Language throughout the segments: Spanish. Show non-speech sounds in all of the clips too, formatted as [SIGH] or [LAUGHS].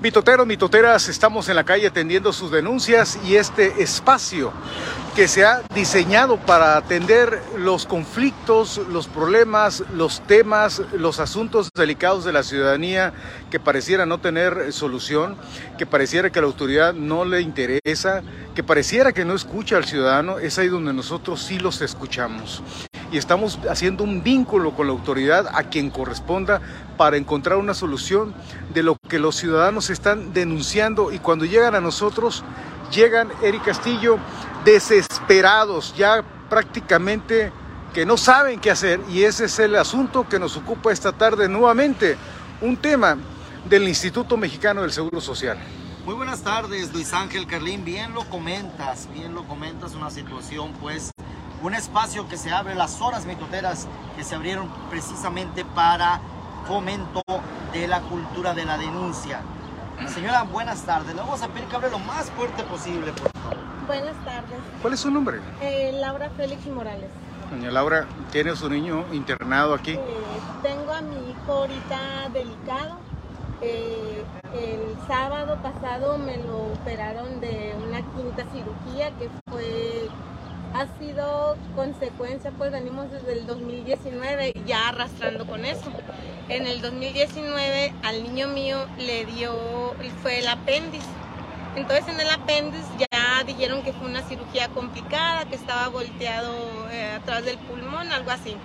Mitoteros, mitoteras, estamos en la calle atendiendo sus denuncias y este espacio que se ha diseñado para atender los conflictos, los problemas, los temas, los asuntos delicados de la ciudadanía que pareciera no tener solución, que pareciera que la autoridad no le interesa, que pareciera que no escucha al ciudadano, es ahí donde nosotros sí los escuchamos y estamos haciendo un vínculo con la autoridad a quien corresponda para encontrar una solución de lo que los ciudadanos están denunciando. Y cuando llegan a nosotros, llegan, Eric Castillo, desesperados, ya prácticamente que no saben qué hacer. Y ese es el asunto que nos ocupa esta tarde nuevamente, un tema del Instituto Mexicano del Seguro Social. Muy buenas tardes, Luis Ángel Carlín, bien lo comentas, bien lo comentas, una situación pues un espacio que se abre, las horas mitoteras que se abrieron precisamente para fomento de la cultura de la denuncia. Señora, buenas tardes. Le vamos a pedir que hable lo más fuerte posible, por favor. Buenas tardes. ¿Cuál es su nombre? Eh, Laura Félix Morales. Doña Laura, ¿tiene su niño internado aquí? Eh, tengo a mi hijo ahorita delicado. Eh, el sábado pasado me lo operaron de una quinta cirugía que fue ha sido consecuencia, pues venimos desde el 2019 ya arrastrando con eso. En el 2019 al niño mío le dio, fue el apéndice. Entonces en el apéndice ya dijeron que fue una cirugía complicada, que estaba volteado eh, atrás del pulmón, algo así.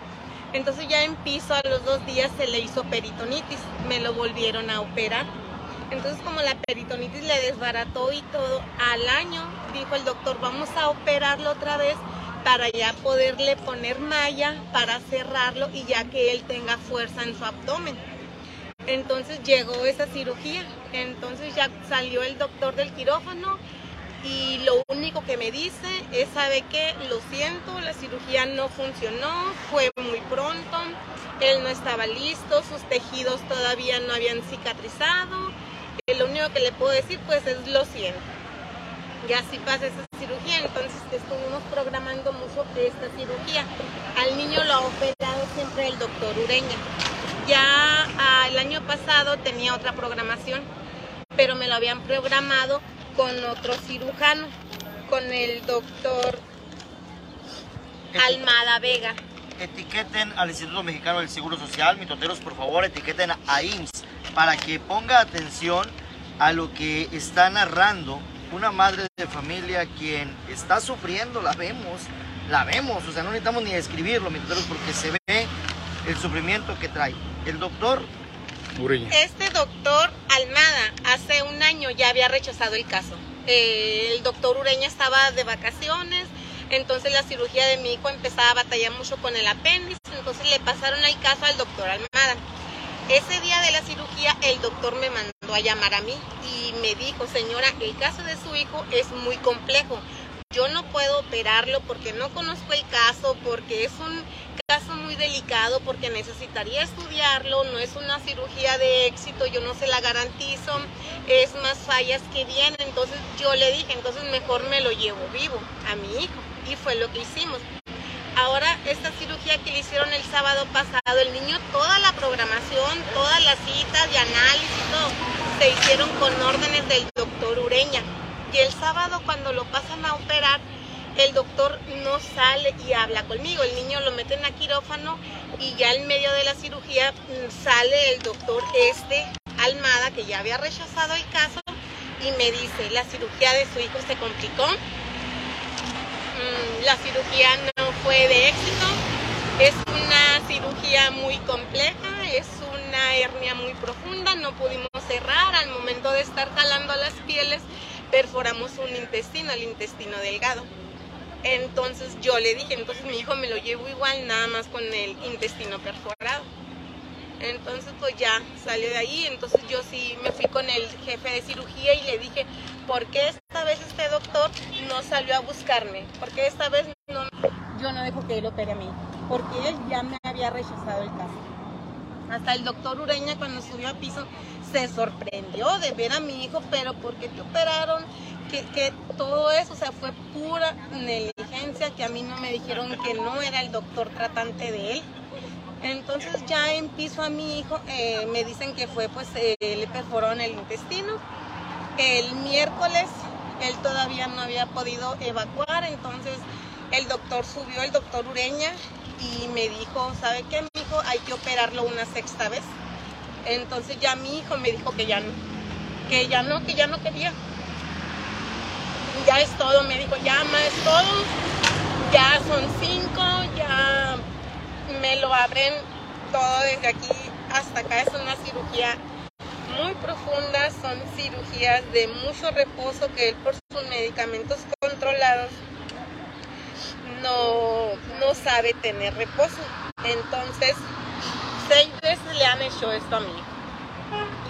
Entonces ya en piso a los dos días se le hizo peritonitis, me lo volvieron a operar entonces como la peritonitis le desbarató y todo, al año dijo el doctor, vamos a operarlo otra vez para ya poderle poner malla, para cerrarlo y ya que él tenga fuerza en su abdomen. Entonces llegó esa cirugía, entonces ya salió el doctor del quirófano y lo único que me dice es, ¿sabe qué? Lo siento, la cirugía no funcionó, fue muy pronto, él no estaba listo, sus tejidos todavía no habían cicatrizado lo único que le puedo decir pues es lo siento. Y así pasa esa cirugía, entonces estuvimos programando mucho esta cirugía. Al niño lo ha operado siempre el doctor Ureña. Ya ah, el año pasado tenía otra programación, pero me lo habían programado con otro cirujano, con el doctor Almada Vega. Etiqueten al Instituto Mexicano del Seguro Social, mitoteros por favor, etiqueten a IMSS para que ponga atención a lo que está narrando una madre de familia quien está sufriendo, la vemos, la vemos, o sea, no necesitamos ni escribirlo, porque se ve el sufrimiento que trae. El doctor Ureña. Este doctor Almada hace un año ya había rechazado el caso. Eh, el doctor Ureña estaba de vacaciones, entonces la cirugía de mi hijo empezaba a batallar mucho con el apéndice, entonces le pasaron el caso al doctor Almada. Ese día de la cirugía el doctor me mandó a llamar a mí y me dijo, señora, el caso de su hijo es muy complejo. Yo no puedo operarlo porque no conozco el caso, porque es un caso muy delicado, porque necesitaría estudiarlo, no es una cirugía de éxito, yo no se la garantizo, es más fallas que bien. Entonces yo le dije, entonces mejor me lo llevo vivo a mi hijo. Y fue lo que hicimos. Ahora, esta cirugía que le hicieron el sábado pasado, el niño, toda la programación, todas las citas de análisis, todo, se hicieron con órdenes del doctor Ureña. Y el sábado cuando lo pasan a operar, el doctor no sale y habla conmigo. El niño lo meten a quirófano y ya en medio de la cirugía mm, sale el doctor este, Almada, que ya había rechazado el caso, y me dice, la cirugía de su hijo se complicó. Mm, la cirugía no fue de éxito. Es una cirugía muy compleja, una hernia muy profunda, no pudimos cerrar. Al momento de estar jalando las pieles, perforamos un intestino, el intestino delgado. Entonces yo le dije, entonces mi hijo me lo llevo igual, nada más con el intestino perforado. Entonces pues ya salió de ahí, entonces yo sí me fui con el jefe de cirugía y le dije, ¿por qué esta vez este doctor no salió a buscarme? ¿Por qué esta vez no, yo no dejo que él opere a mí? Porque él ya me había rechazado el caso. Hasta el doctor Ureña cuando subió a piso se sorprendió de ver a mi hijo, pero ¿por qué te operaron? Que, que, todo eso, o sea, fue pura negligencia, que a mí no me dijeron que no era el doctor tratante de él. Entonces ya en piso a mi hijo, eh, me dicen que fue pues eh, le perforó en el intestino. El miércoles él todavía no había podido evacuar, entonces el doctor subió, el doctor Ureña, y me dijo, ¿sabe qué, Hay que operarlo una sexta vez. Entonces ya mi hijo me dijo que ya no, que ya no, que ya no quería. Ya es todo, me dijo, ya más es todo, ya son cinco, ya me lo abren todo desde aquí hasta acá, es una cirugía muy profundas, son cirugías de mucho reposo que él por sus medicamentos controlados no, sabe tener reposo. Entonces, seis veces le han hecho esto a mí.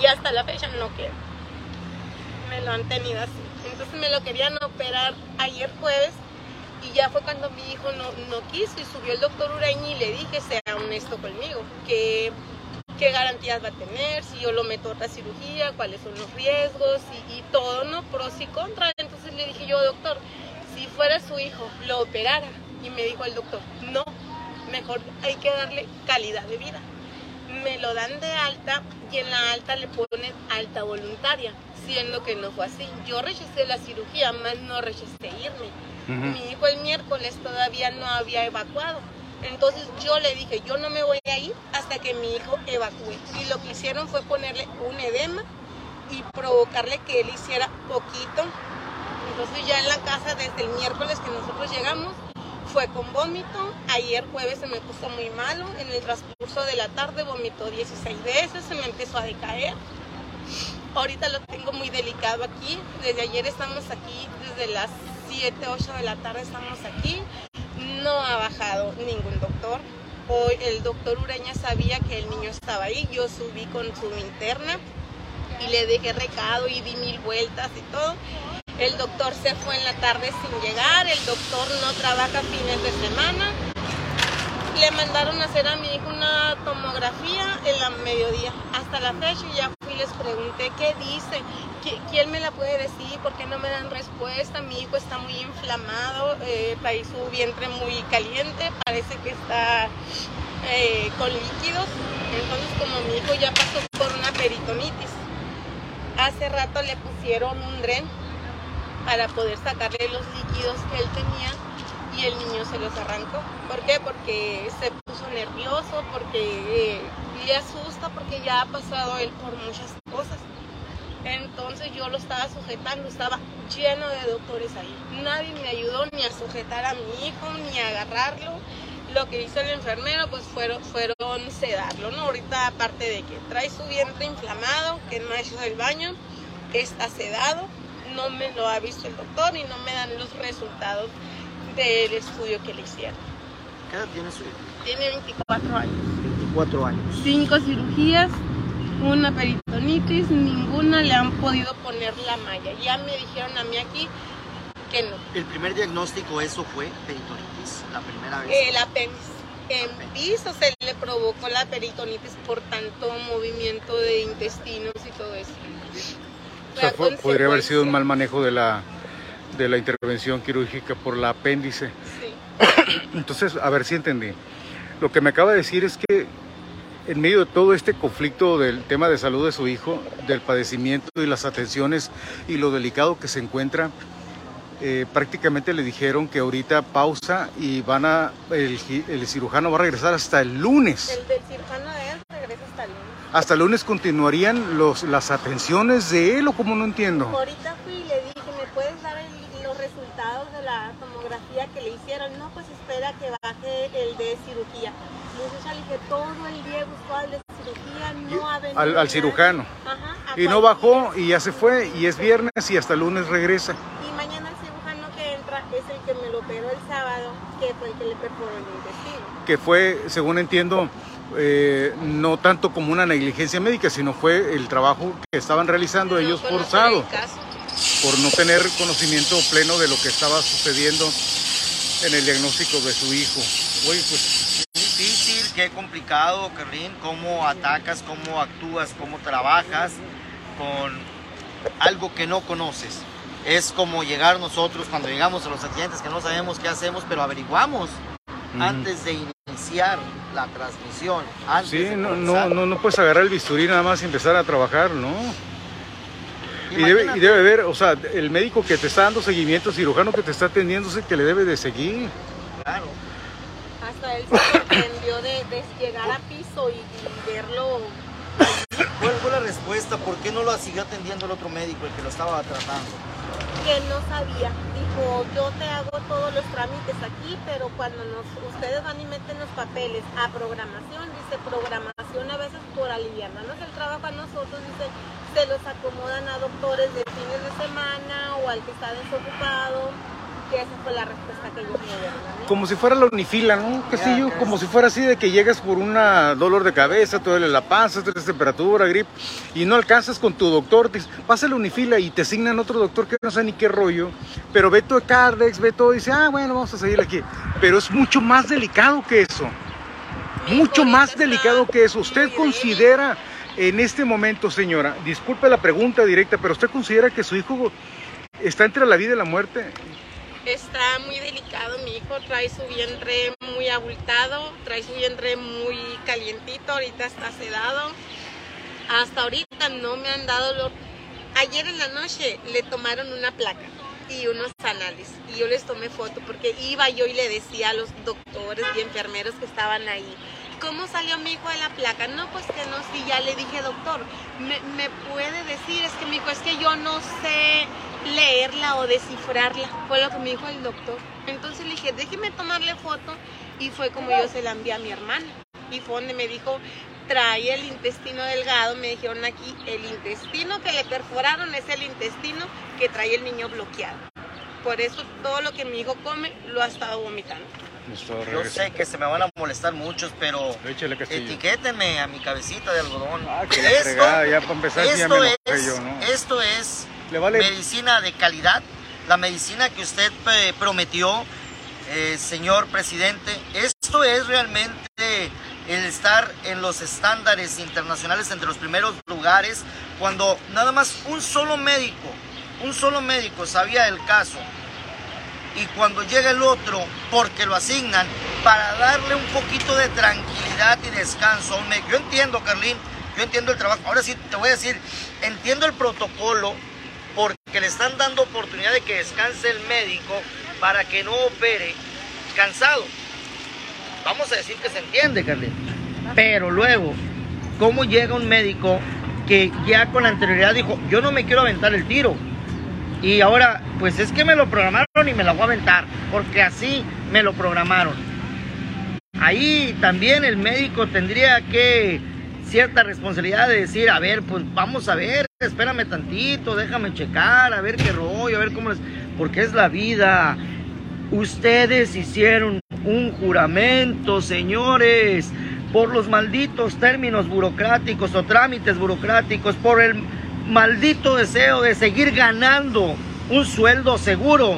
Y hasta la fecha no quiero. Me lo han tenido así. Entonces me lo querían operar ayer jueves y ya fue cuando mi hijo no, no quiso y subió el doctor Urañi y le dije, sea honesto conmigo, que qué garantías va a tener, si yo lo meto a otra cirugía, cuáles son los riesgos y, todo, ¿no? Pros y contras. Entonces le dije yo, doctor, si fuera su hijo, lo operara. Y me dijo el doctor, no, mejor hay que darle calidad de vida. Me lo dan de alta y en la alta le ponen alta voluntaria, siendo que no fue así. Yo rechacé la cirugía, más no rechacé irme. Mi hijo el miércoles todavía no había evacuado entonces yo le dije, yo no me voy a ir hasta que mi hijo evacúe. Y lo que hicieron fue ponerle un edema y provocarle que él hiciera poquito. Entonces ya en la casa desde el miércoles que nosotros llegamos fue con vómito. Ayer jueves se me puso muy malo. En el transcurso de la tarde vomitó 16 veces, se me empezó a decaer. Ahorita lo tengo muy delicado aquí. Desde ayer estamos aquí, desde las 7, 8 de la tarde estamos aquí no ha bajado ningún doctor. Hoy el doctor Ureña sabía que el niño estaba ahí. Yo subí con su interna y le dejé recado y di mil vueltas y todo. El doctor se fue en la tarde sin llegar. El doctor no trabaja fines de semana. Le mandaron a hacer a mi hijo una tomografía en la mediodía. Hasta la fecha ya fui y les pregunté qué dice. ¿Quién me la puede decir? ¿Por qué no me dan respuesta? Mi hijo está muy inflamado, eh, trae su vientre muy caliente, parece que está eh, con líquidos. Entonces, como mi hijo ya pasó por una peritonitis, hace rato le pusieron un dren para poder sacarle los líquidos que él tenía y el niño se los arrancó. ¿Por qué? Porque se puso nervioso, porque eh, le asusta, porque ya ha pasado él por muchas cosas. Entonces yo lo estaba sujetando, estaba lleno de doctores ahí. Nadie me ayudó ni a sujetar a mi hijo, ni a agarrarlo. Lo que hizo el enfermero pues fueron, fueron sedarlo, ¿no? Ahorita aparte de que trae su vientre inflamado, que no ha hecho el baño, está sedado, no me lo ha visto el doctor y no me dan los resultados del estudio que le hicieron. ¿Qué edad tiene su hijo? Tiene 24 años. 24 años. Cinco cirugías, una peritonitis, ninguna le han podido poner la malla. Ya me dijeron a mí aquí que no. ¿El primer diagnóstico eso fue peritonitis? ¿La primera vez? El apéndice. En piso se le provocó la peritonitis por tanto movimiento de intestinos y todo eso. O sea, podría haber sido un mal manejo de la, de la intervención quirúrgica por la apéndice. Sí. Entonces, a ver si entendí. Lo que me acaba de decir es que en medio de todo este conflicto del tema de salud de su hijo, del padecimiento y las atenciones y lo delicado que se encuentra, eh, prácticamente le dijeron que ahorita pausa y van a el, cirujano va a regresar hasta el lunes. El del cirujano de hasta el lunes. ¿Hasta el lunes continuarían los, las atenciones de él o como no entiendo? Ahorita fui y le dije, ¿me puedes dar los resultados de la tomografía que le hicieron? No, pues espera que baje el de cirugía todo el día buscó al de cirugía, no ha venido. Al, cirujano. Ajá, y no bajó y ya se fue y es viernes y hasta el lunes regresa. Y mañana el cirujano que entra es el que me lo operó el sábado, que fue el que le perforó el intestino. Que fue, según entiendo, eh, no tanto como una negligencia médica, sino fue el trabajo que estaban realizando ellos forzado. Por no tener conocimiento pleno de lo que estaba sucediendo en el diagnóstico de su hijo. Oye, pues difícil, qué complicado, Carlín, cómo atacas, cómo actúas, cómo trabajas con algo que no conoces. Es como llegar nosotros cuando llegamos a los accidentes que no sabemos qué hacemos, pero averiguamos antes de iniciar la transmisión. sí, no, no, no, no puedes agarrar el bisturí nada más y empezar a trabajar, ¿no? Y debe, y debe, haber, o sea, el médico que te está dando seguimiento, el cirujano que te está atendiendo, es el que le debe de seguir. Claro. Hasta él se sorprendió de, de, llegar a piso y, y verlo. ¿Cuál fue la respuesta? ¿Por qué no lo siguió atendiendo el otro médico, el que lo estaba tratando? Que no sabía. Dijo, yo te hago todos los trámites aquí, pero cuando nos, ustedes van y meten los papeles a programación, dice programación a veces por aliviarnos el trabajo a nosotros, dice se los acomodan a doctores de fines de semana o al que está desocupado. Que esa fue la respuesta que ellos me dieron. Como si fuera la unifila, ¿no? Castillo, como si fuera así de que llegas por un dolor de cabeza, te duele la panza, tienes temperatura, grip, y no alcanzas con tu doctor, te pasa la unifila y te asignan otro doctor que no sabe ni qué rollo, pero ve todo Cardex, ve todo y dice, ah, bueno, vamos a seguir aquí. Pero es mucho más delicado que eso. mucho más delicado que eso. ¿Usted considera en este momento, señora, disculpe la pregunta directa, pero ¿usted considera que su hijo está entre la vida y la muerte? Está muy delicado, mi hijo trae su vientre muy abultado, trae su vientre muy calientito, ahorita está sedado. Hasta ahorita no me han dado lo... Ayer en la noche le tomaron una placa y unos análisis y yo les tomé foto porque iba yo y le decía a los doctores y enfermeros que estaban ahí, ¿cómo salió mi hijo de la placa? No, pues que no, sí, ya le dije, doctor, ¿me, puede decir? Es que mi hijo, es que yo no sé leerla o descifrarla, fue lo que me dijo el doctor. Entonces le dije, déjeme tomarle foto y fue como yo se la envié a mi hermana. Y fue donde me dijo, trae el intestino delgado, me dijeron aquí, el intestino que le perforaron es el intestino que trae el niño bloqueado. Por eso todo lo que mi hijo come lo ha estado vomitando. Yo sé que se me van a molestar muchos, pero etiquétenme a mi cabecita de algodón. Ah, esto, ya para empezar, esto, es, esto es medicina de calidad, la medicina que usted eh, prometió, eh, señor presidente. Esto es realmente el estar en los estándares internacionales entre los primeros lugares, cuando nada más un solo médico, un solo médico sabía el caso y cuando llega el otro, porque lo asignan, para darle un poquito de tranquilidad y descanso. Yo entiendo, Carlín, yo entiendo el trabajo. Ahora sí te voy a decir, entiendo el protocolo porque le están dando oportunidad de que descanse el médico para que no opere cansado. Vamos a decir que se entiende, Carlín. Pero luego, ¿cómo llega un médico que ya con anterioridad dijo, yo no me quiero aventar el tiro? Y ahora, pues es que me lo programaron y me la voy a aventar, porque así me lo programaron. Ahí también el médico tendría que cierta responsabilidad de decir, a ver, pues vamos a ver, espérame tantito, déjame checar, a ver qué rollo, a ver cómo les... Porque es la vida. Ustedes hicieron un juramento, señores, por los malditos términos burocráticos o trámites burocráticos, por el maldito deseo de seguir ganando un sueldo seguro,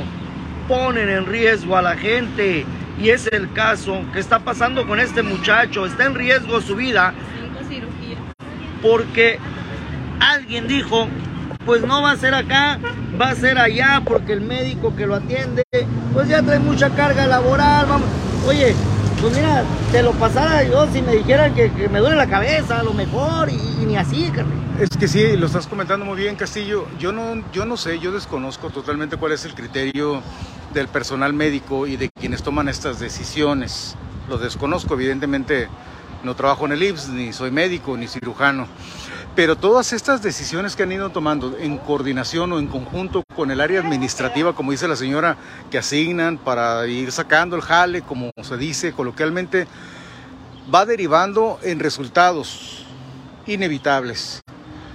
ponen en riesgo a la gente. Y es el caso que está pasando con este muchacho. Está en riesgo su vida. Porque alguien dijo, pues no va a ser acá, va a ser allá, porque el médico que lo atiende, pues ya trae mucha carga laboral. Vamos. Oye, pues mira, te lo pasara yo si me dijeran que, me duele la cabeza, a lo mejor, y, ni así, carnal. Es que sí, lo estás comentando muy bien, Castillo. Yo no, yo no sé, yo desconozco totalmente cuál es el criterio del personal médico y de quienes toman estas decisiones. Lo desconozco, evidentemente no trabajo en el IPS, ni soy médico, ni cirujano. Pero todas estas decisiones que han ido tomando en coordinación o en conjunto con el área administrativa, como dice la señora, que asignan para ir sacando el jale, como se dice coloquialmente, va derivando en resultados inevitables,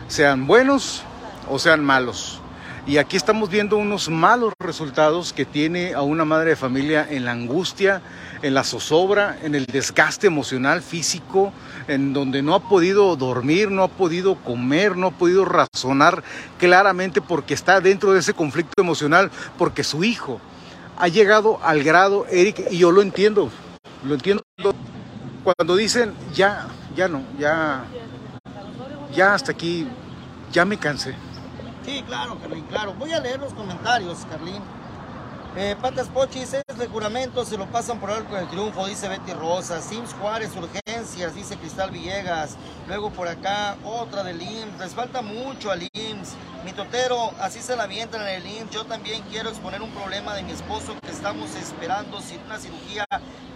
sean buenos o sean malos. Y aquí estamos viendo unos malos resultados que tiene a una madre de familia en la angustia, en la zozobra, en el desgaste emocional, físico, en donde no ha podido dormir, no ha podido comer, no ha podido razonar claramente porque está dentro de ese conflicto emocional, porque su hijo ha llegado al grado, Eric, y yo lo entiendo, lo entiendo, cuando dicen, ya, ya no, ya, ya hasta aquí, ya me cansé. Sí, claro, Carlín, claro. Voy a leer los comentarios, Carlín. Eh, Patas Pochis, ese juramento se lo pasan por algo el triunfo, dice Betty Rosa. Sims Juárez, urgencias, dice Cristal Villegas. Luego por acá, otra del IMSS. Les falta mucho al IMSS. Mi totero, así se la avientan en el IMSS. Yo también quiero exponer un problema de mi esposo que estamos esperando una cirugía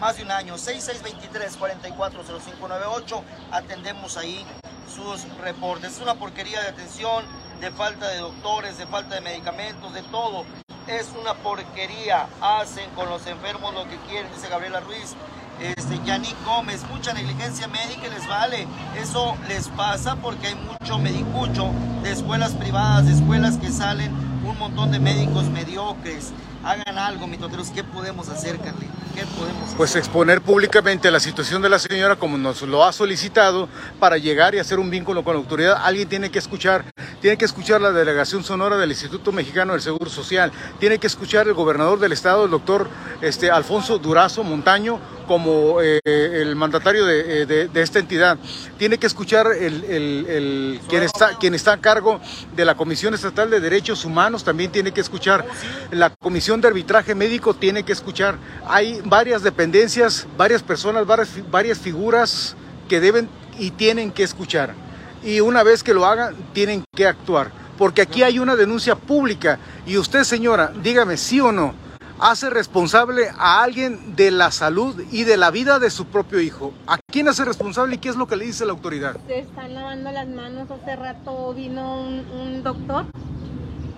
más de un año. 6623-440598. Atendemos ahí sus reportes. Es una porquería de atención, de falta de doctores, de falta de medicamentos, de todo es una porquería. Hacen con los enfermos lo que quieren, dice Gabriela Ruiz. Este, Yannick Gómez, mucha negligencia médica les vale. Eso les pasa porque hay mucho medicucho de escuelas privadas, de escuelas que salen un montón de médicos mediocres. Hagan algo, mitoteros. ¿Qué podemos hacer, Carly? ¿Qué podemos hacer? Pues exponer públicamente la situación de la señora como nos lo ha solicitado para llegar y hacer un vínculo con la autoridad. Alguien tiene que escuchar, tiene que escuchar la delegación sonora del Instituto Mexicano del Seguro Social, tiene que escuchar el gobernador del estado, el doctor este, Alfonso Durazo Montaño, como eh, el mandatario eh, de, esta entidad. Tiene que escuchar el, quien, está, quien está a cargo de la Comisión Estatal de Derechos Humanos, también tiene que escuchar la Comisión de Arbitraje Médico, tiene que escuchar. Hay varias dependencias, varias personas, varias, varias figuras que deben y tienen que escuchar. Y una vez que lo hagan, tienen que actuar. Porque aquí hay una denuncia pública. Y usted, señora, dígame sí o no hace responsable a alguien de la salud y de la vida de su propio hijo. ¿A quién hace responsable y qué es lo que le dice la autoridad? Se están lavando las manos. Hace rato vino un, doctor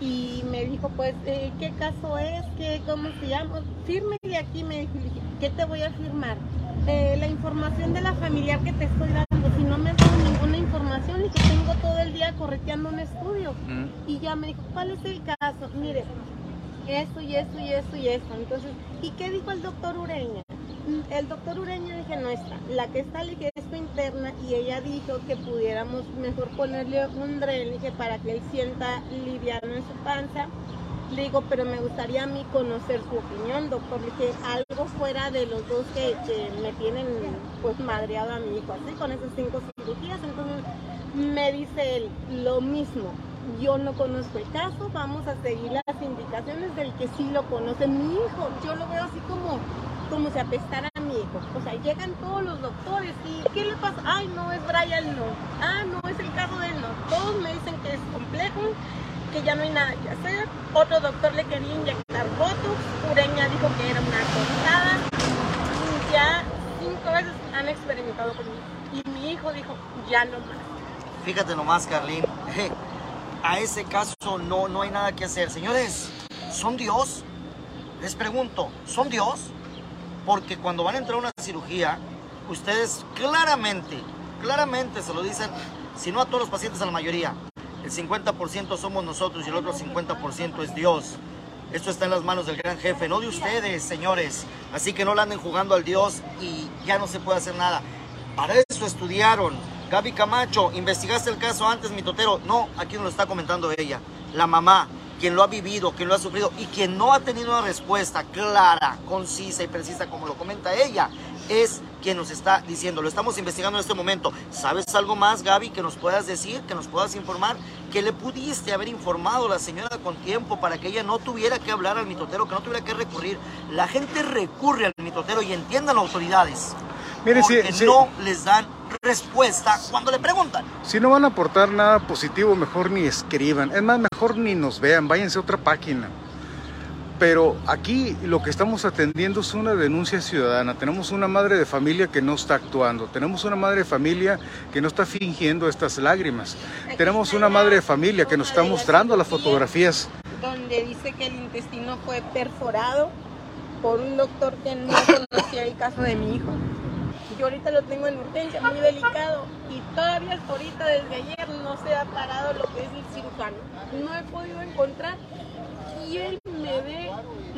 y me dijo, pues, eh, ¿qué caso es? ¿Qué, ¿Cómo se llama? Fírmele aquí, me dijo, ¿qué te voy a firmar? Eh, la información de la familiar que te estoy dando, si no me das ninguna información y que tengo todo el día correteando un estudio. Y ya me dijo, ¿cuál es el caso? Mire, esto y esto y esto y esto. Entonces, ¿y qué dijo el doctor Ureña? El doctor Ureña dije no está. La que está le dije esto interna y ella dijo que pudiéramos mejor ponerle un drenage para que él sienta liviano en su panza. Le digo, pero me gustaría a mí conocer su opinión, doctor. Le dije, algo fuera de los dos que, que me tienen pues madreado a mi hijo, así con esas cinco cirugías. Entonces me dice él lo mismo yo no conozco el caso, vamos a seguir las indicaciones del que sí lo conoce mi hijo. Yo lo veo así como, como si apestara a mi hijo. O sea, llegan todos los doctores y ¿qué le pasa? Ay, no, es Brian, no. Ah, no, es el caso de él, no. Todos me dicen que es complejo, que ya no hay nada que hacer. Otro doctor le quería inyectar botox, Ureña dijo que era una cortada. Ya cinco veces han experimentado conmigo. Y mi hijo dijo, ya no más. Fíjate nomás, Carlín [LAUGHS] a ese caso no, no hay nada que hacer. Señores, ¿son Dios? Les pregunto, ¿son Dios? Porque cuando van a entrar a una cirugía, ustedes claramente, claramente se lo dicen, si no a todos los pacientes, a la mayoría, el 50% somos nosotros y el otro 50% es Dios. Esto está en las manos del gran jefe, no de ustedes, señores. Así que no le anden jugando al Dios y ya no se puede hacer nada. Para eso estudiaron, Gaby Camacho, ¿investigaste el caso antes, mi totero? No, aquí nos lo está comentando ella. La mamá, quien lo ha vivido, quien lo ha sufrido y quien no ha tenido una respuesta clara, concisa y precisa como lo comenta ella, es quien nos está diciendo. Lo estamos investigando en este momento. ¿Sabes algo más, Gaby, que nos puedas decir, que nos puedas informar? Que le pudiste haber informado a la señora con tiempo para que ella no tuviera que hablar al mitotero, que no tuviera que recurrir. La gente recurre al mitotero y entiendan las autoridades. Mire, porque no les dan respuesta cuando le preguntan. Si no van a aportar nada positivo, mejor ni escriban. Es más, mejor ni nos vean, váyanse a otra página. Pero aquí lo que estamos atendiendo es una denuncia ciudadana. Tenemos una madre de familia que no está actuando. Tenemos una madre de familia que no está fingiendo estas lágrimas. Tenemos una madre de familia que nos está mostrando las fotografías. Donde dice que el intestino fue perforado por un doctor que no conocía el caso de mi hijo. Yo ahorita lo tengo en urgencia, muy delicado, y todavía ahorita, desde ayer, no se ha parado lo que es el cirujano. No he podido encontrar quién me ve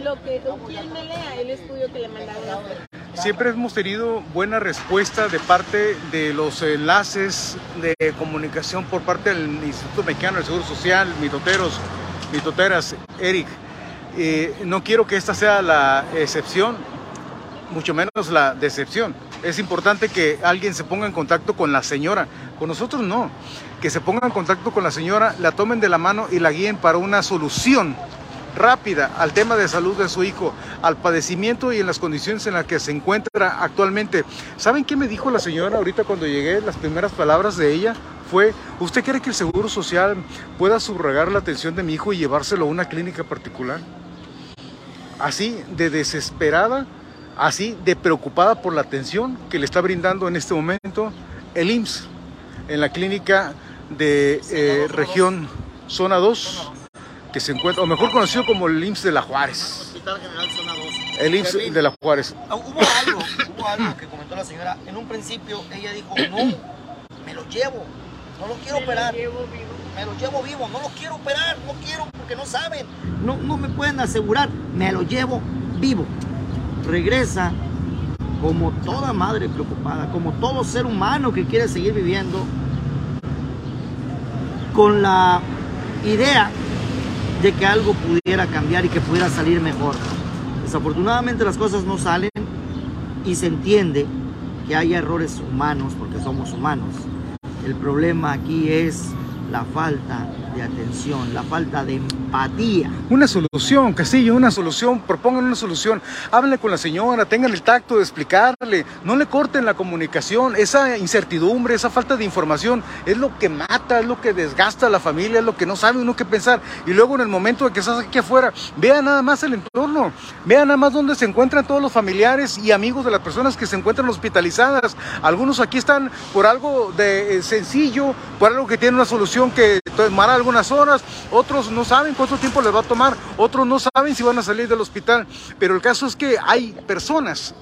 lo que, o quién me lea el estudio que le mandaron a hacer. Siempre hemos tenido buena respuesta de parte de los enlaces de comunicación por parte del Instituto Mexicano del Seguro Social, mitoteros, mitoteras, Eric. Eh, no quiero que esta sea la excepción, mucho menos la decepción es importante que alguien se ponga en contacto con la señora. Con nosotros no. Que se ponga en contacto con la señora, la tomen de la mano y la guíen para una solución rápida al tema de salud de su hijo, al padecimiento y en las condiciones en las que se encuentra actualmente. ¿Saben qué me dijo la señora ahorita cuando llegué? Las primeras palabras de ella fue, ¿usted cree que el Seguro Social pueda subrogar la atención de mi hijo y llevárselo a una clínica particular? Así de desesperada, así de preocupada por la atención que le está brindando en este momento el IMSS en la clínica de eh, región zona 2, que se encuentra, o mejor conocido como el IMSS de la Juárez. Hospital General Zona 2. El IMSS de la Juárez. Ah, Hubo algo, hubo algo que comentó la señora. En un principio ella dijo, no, me lo llevo, no lo quiero operar. Me lo llevo vivo, no lo quiero operar, no quiero porque no saben, no, no me pueden asegurar, me lo llevo vivo. Regresa como toda madre preocupada, como todo ser humano que quiere seguir viviendo, con la idea de que algo pudiera cambiar y que pudiera salir mejor. Desafortunadamente las cosas no salen y se entiende que hay errores humanos porque somos humanos. El problema aquí es la falta atención, la falta de empatía. Una solución, Castillo, una solución, propongan una solución, háblenle con la señora, tengan el tacto de explicarle, no le corten la comunicación, esa incertidumbre, esa falta de información es lo que mata, es lo que desgasta a la familia, es lo que no sabe uno qué pensar. Y luego en el momento de que estás aquí afuera, vea nada más el entorno, vea nada más dónde se encuentran todos los familiares y amigos de las personas que se encuentran hospitalizadas. Algunos aquí están por algo de eh, sencillo, por algo que tiene una solución que tomará algunas horas, otros no saben cuánto tiempo les va a tomar, otros no saben si van a salir del hospital, pero el caso es que hay personas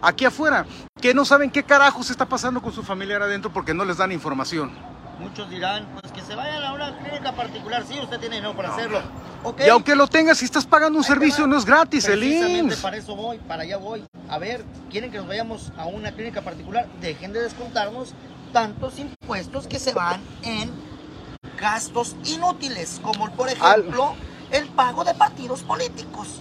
aquí afuera que no saben qué carajos está pasando con su familiar adentro porque no les dan información. Muchos dirán, pues que se vayan a una clínica particular, sí, usted tiene dinero para hacerlo. Ok. Y aunque lo tengas, si estás pagando un Ahí servicio, no es gratis, el IMSS. para eso voy, para allá voy. A ver, quieren que nos vayamos a una clínica particular, dejen de descontarnos tantos impuestos que se van en gastos inútiles, como por ejemplo el pago de partidos políticos.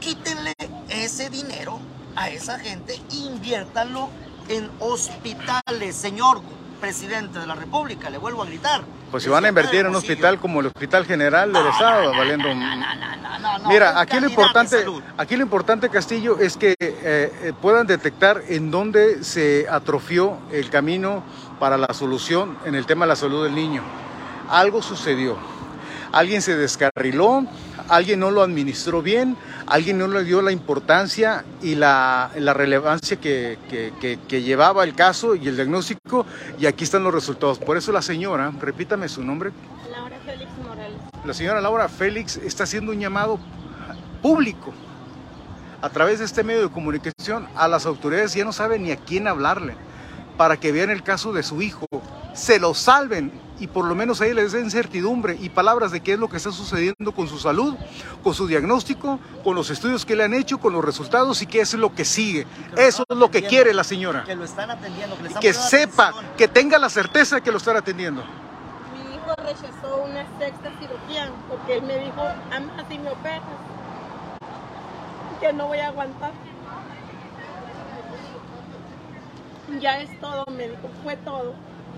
Quítenle ese dinero a esa gente, inviértanlo en hospitales, señor presidente de la República, le vuelvo a gritar. Pues si van a invertir en un hospital como el Hospital General del Estado, valiendo... No, no, no, no, no, Mira, aquí lo importante, aquí lo importante, Castillo, es que eh, eh, puedan detectar en dónde se atrofió el camino para la solución en el tema de la salud del niño. Algo sucedió. Alguien se descarriló, alguien no lo administró bien, alguien no le dio la importancia y la, la relevancia que, que- que- que llevaba el caso y el diagnóstico, y aquí están los resultados. Por eso la señora, repítame su nombre, Laura Félix Morales. la señora Laura Félix está haciendo un llamado público a través de este medio de comunicación a las autoridades, ya no saben ni a quién hablarle, para que vean el caso de su hijo, se lo salven y por lo menos ahí les den certidumbre y palabras de qué es lo que está sucediendo con su salud, con su diagnóstico, con los estudios que le han hecho, con los resultados y qué es lo que sigue. Eso es lo que quiere la señora. Que lo están atendiendo, que le están Que sepa, atención. que tenga la certeza de que lo están atendiendo. Mi hijo rechazó una sexta cirugía porque él me dijo, ama si me operas, que no voy a aguantar. Ya es todo, me dijo, fue todo.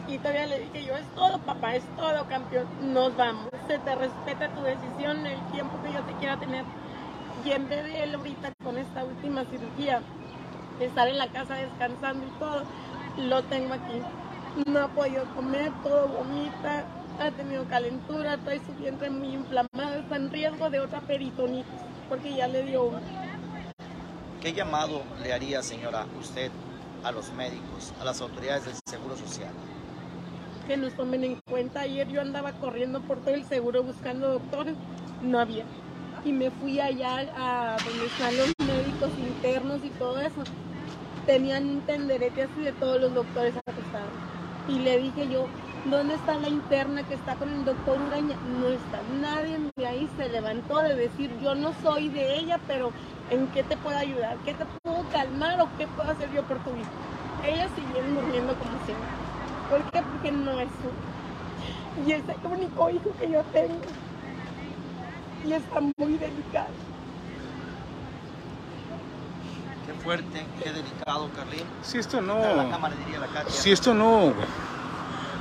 Y todavía le dije yo, es todo, papá, es todo, campeón. Nos vamos. Se te respeta tu decisión, el tiempo que yo te quiera tener. Y en vez de él ahorita con esta última cirugía, estar en la casa descansando y todo, lo tengo aquí. No ha podido comer, todo vomita, ha tenido calentura, trae su vientre muy inflamado, está en riesgo de otra peritonitis, porque ya le dio una. ¿Qué llamado le haría, señora, usted a los médicos, a las autoridades del Seguro Social? Que nos tomen en cuenta. Ayer yo andaba corriendo por todo el seguro buscando doctores, no había. Y me fui allá a donde están los médicos internos y todo eso. Tenían un tenderete así de todos los doctores acostados. Y le dije yo, ¿dónde está la interna que está con el doctor Uraña? No está. Nadie de ahí se levantó de decir, yo no soy de ella, pero ¿en qué te puedo ayudar? ¿Qué te puedo calmar o qué puedo hacer yo por tu hijo? Ellas siguieron durmiendo como siempre. ¿Por qué? Porque no es su. Y es el único hijo que yo tengo. Y está muy delicado. Qué fuerte, qué delicado, Carlín. Si esto no... A la cámara diría la Katia. Si esto no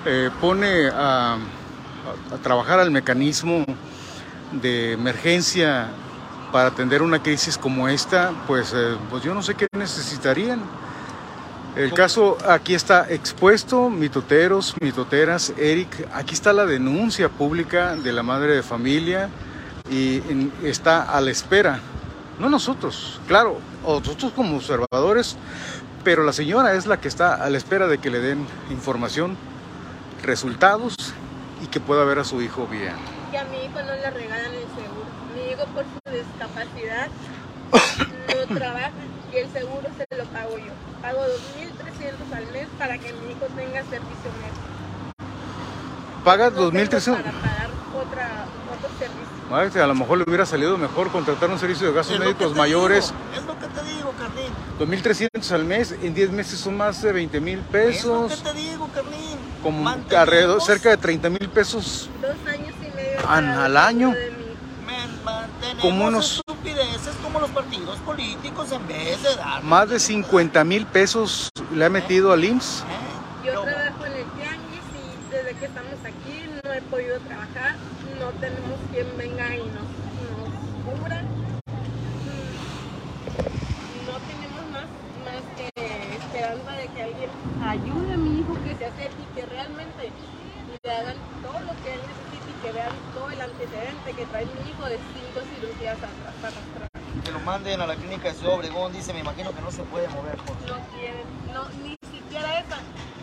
eh, pone a, a- a trabajar al mecanismo de emergencia para atender una crisis como esta, pues, eh, pues yo no sé qué necesitarían. El caso aquí está expuesto, mitoteros, mitoteras, Eric, aquí está la denuncia pública de la madre de familia y está a la espera, no nosotros, claro, nosotros como observadores, pero la señora es la que está a la espera de que le den información, resultados y que pueda ver a su hijo bien. que a mi hijo no le regalan el seguro. Mi hijo por su discapacidad [COUGHS] no trabaja y el seguro se lo pago yo. Pago 2.300 al mes para que mi hijo tenga servicio médico. Paga No tengo 2.300. Para pagar otra, otro servicio. Ay, A lo mejor le hubiera salido mejor contratar un servicio de gastos Es médicos mayores. digo, es lo que te digo, Carlín. 2.300 al mes, en 10 meses son más de 20 mil Es lo pesos, que te digo, Carlín. como alrededor, cerca de 30 mil pesos. Dos años y medio. Al año. Como unos- como los partidos políticos en vez de dar. Más de 50 mil pesos le ha metido al IMSS. ¿Eh? Yo trabajo en el tianguis y desde que estamos aquí no he podido trabajar. No tenemos quien venga y nos, nos cubra. Mm, No tenemos más, más que esperanza de que alguien ayude a mi hijo que se acerque y que realmente le hagan todo lo que él necesite y que vean todo el antecedente que trae mi hijo de cinco cirugías atrás arrastrar. Que lo manden a la clínica de Ciudad Obregón, dice, me imagino que no se puede mover. no quieren, no, ni siquiera esa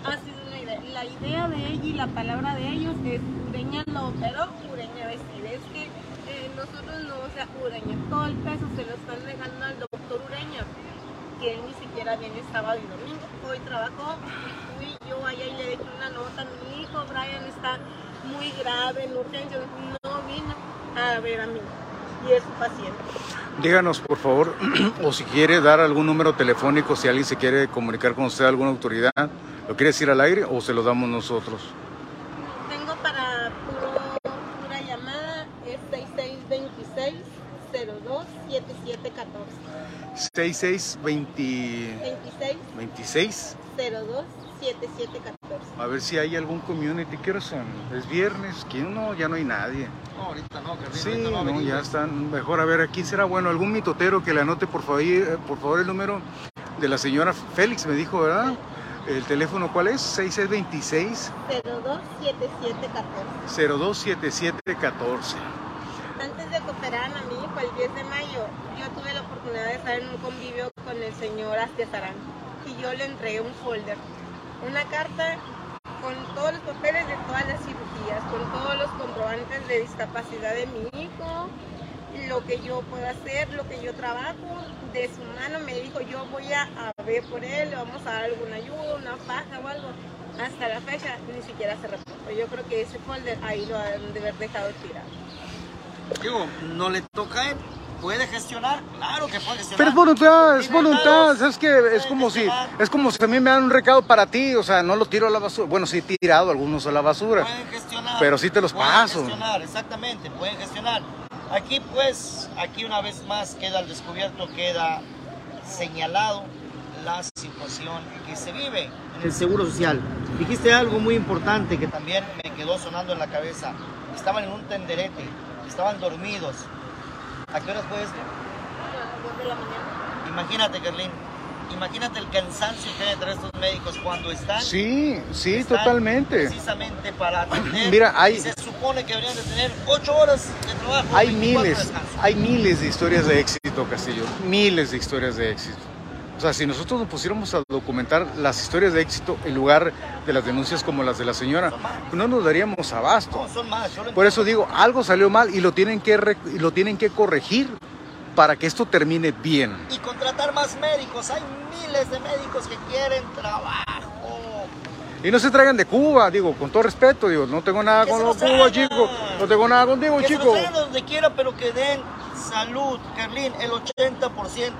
ha sido una idea. La idea de ella y la palabra de ellos es Ureña lo operó, Ureña decide. Es que eh, nosotros no, o sea, Ureña, todo el peso se lo están dejando al doctor Ureña, que él ni siquiera viene sábado y domingo. Hoy trabajó fui yo allá y le dejé una nota. Mi hijo Brian está muy grave en urgencia, no vino a ver a mí y es su paciente. Díganos, por favor, [CLEARS THROAT] o si quiere dar algún número telefónico, si alguien se quiere comunicar con usted, alguna autoridad, ¿lo quiere decir al aire o se lo damos nosotros? Tengo para puro, pura llamada, es 6626 02 7714. 6620 26 26. 02 7714. A ver si hay algún community. ¿Qué hora son? Es viernes. ¿Quién no? Ya no hay nadie. No, ahorita no, Carlín, Sí, ahorita no, no, ya están. Mejor a ver, aquí será bueno. Algún mitotero que le anote por favor, eh, por favor el número de la señora Félix, me dijo, ¿verdad? El teléfono, ¿cuál es? 6626 02 7714. 027714. Antes de que operaran a mi hijo el 10 de mayo, yo tuve la oportunidad de estar en un convivio con el señor Astiazarán y yo le entregué un folder, una carta con todos los papeles de todas las cirugías, con todos los comprobantes de discapacidad de mi hijo, lo que yo puedo hacer, lo que yo trabajo. De su mano me dijo, yo voy a, ver por él, le vamos a dar alguna ayuda, una faja o algo. Hasta la fecha ni siquiera se reportó. Yo creo que ese folder ahí lo han de haber dejado tirado. Digo, no le toca a él. ¿Puede gestionar? Claro que puede gestionar. Pero es voluntad, es voluntad, ¿sabes que Es como si, es como si a mí me dan un recado para ti, o sea, no lo tiro a la basura. Bueno, sí he tirado algunos a la basura. Pueden gestionar. Pero sí te los pueden paso. gestionar, exactamente, pueden gestionar. Aquí pues, aquí una vez más queda al descubierto, queda señalado la situación que se vive en el Seguro Social. Dijiste algo muy importante que también me quedó sonando en la cabeza. Estaban en un tenderete, estaban dormidos. ¿A qué horas fue esto? A las dos de la mañana. Imagínate, Carlín, imagínate el cansancio que deben tener estos médicos cuando están Sí, sí, están totalmente. Precisamente para atender. Mira, hay- y se supone que deberían de tener 8 horas de trabajo. Hay 24 miles, hay miles de historias de éxito, Castillo. Miles de historias de éxito. O sea, si nosotros nos pusiéramos a documentar las historias de éxito en lugar de las denuncias como las de la señora, no nos daríamos abasto. No, son más. yo lo Por eso digo, algo salió mal y lo tienen que, lo tienen que corregir para que esto termine bien. Y contratar más médicos. Hay miles de médicos que quieren trabajo. Y no se traigan de Cuba, digo, con todo respeto, digo, no tengo nada con los Cuba, chico. No tengo nada contigo, que se los donde quiera, pero que den salud. Carlín, el 80%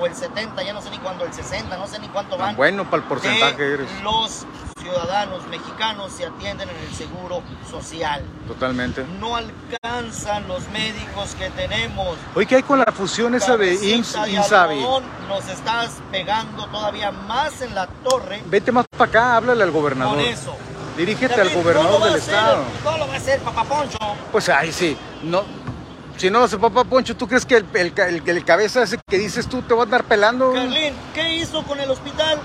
o el 70%, ya no sé ni cuándo, el 60%, no sé ni cuánto van. Tan bueno para el porcentaje de eres. los ciudadanos mexicanos se atienden en el seguro social. Totalmente. No alcanzan los médicos que tenemos. Oye, ¿qué hay con la fusión esa de IMSS, de INSABI? Nos estás pegando todavía más en la torre Vete más para acá, háblale al gobernador. con eso. Dirígete Carlín, al gobernador no del hacer, estado. No lo va a hacer, papá Poncho. Pues ahí sí, no. Si no hace papá Poncho, ¿tú crees que el, el, el- el cabeza ese que dices tú te va a andar pelando? Carlín, ¿qué hizo con el hospital?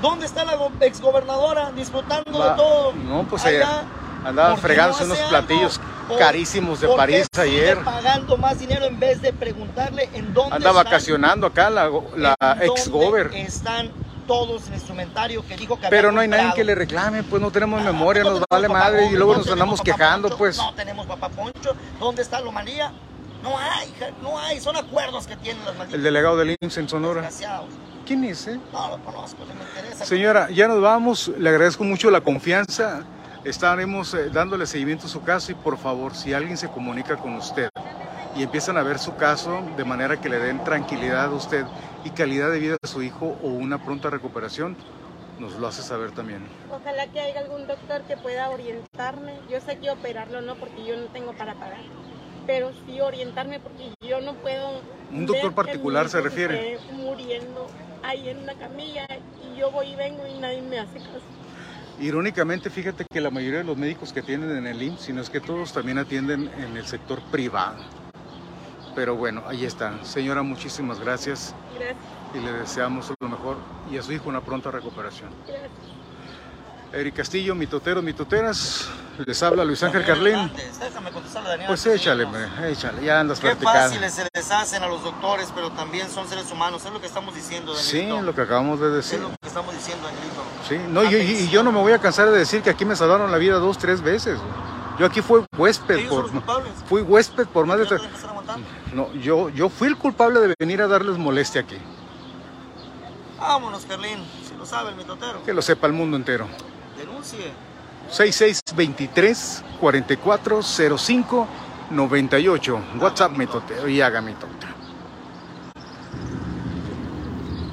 ¿Dónde está la go- exgobernadora disfrutando Va- de todo? no, pues, Allá. Andaba ¿Por qué fregándose no unos platillos ¿Por- carísimos de París ayer. pagando más dinero en vez de preguntarle en dónde Anda están- vacacionando acá la, la en ex dónde gober. están todos el instrumentario que dijo que había Pero no hay nadie que le reclame, pues no tenemos Ah, memoria, no nos vale madre y luego no nos andamos quejando, Poncho, pues. No tenemos papá Poncho. ¿Dónde está lo María? No hay, no hay. Son acuerdos que tienen las malditas El delegado del IMSS en Sonora. ¿Quién es, eh? No lo conozco, no me interesa. Señora, ya nos vamos, le agradezco mucho la confianza. Estaremos eh, dándole seguimiento a su caso y por favor, si alguien se comunica con usted y empiezan a ver su caso de manera que le den tranquilidad a usted y calidad de vida a su hijo o una pronta recuperación, nos lo hace saber también. Ojalá que haya algún doctor que pueda orientarme. Yo sé que operarlo no, porque yo no tengo para pagar. Pero sí orientarme porque yo no puedo. ¿Un doctor particular se refiere? muriendo ahí en una camilla y yo voy y vengo y nadie me hace caso. Irónicamente, fíjate que la mayoría de los médicos que atienden en el IMSS, sino es que todos también atienden en el sector privado. Pero bueno, ahí está. Señora, muchísimas gracias Gracias, y le deseamos lo mejor y a su hijo una pronta recuperación. gracias. Eric Castillo, mitoteros, mitoteras, les habla Luis Ángel Carlín. Déjame contestarle Daniel. Pues échale, me, échale, ya andas Qué platicando. fáciles se les hacen a los doctores, pero también son seres humanos. Es lo que estamos diciendo, Sí, Danielito. lo que acabamos de Es decir. lo que estamos diciendo, Danielito. Sí, no, y, y- y yo no me voy a cansar de decir que aquí me salvaron la vida dos, tres veces. Yo aquí fui huésped por, fui huésped por más de ¿Ya no tre- te? No, yo, yo fui el culpable de venir a darles molestia aquí. Vámonos, Carlín. Si lo sabe el mitotero. Que lo sepa el mundo entero. Denuncie. 6623 4405 98. WhatsApp mitotero y haga mitote.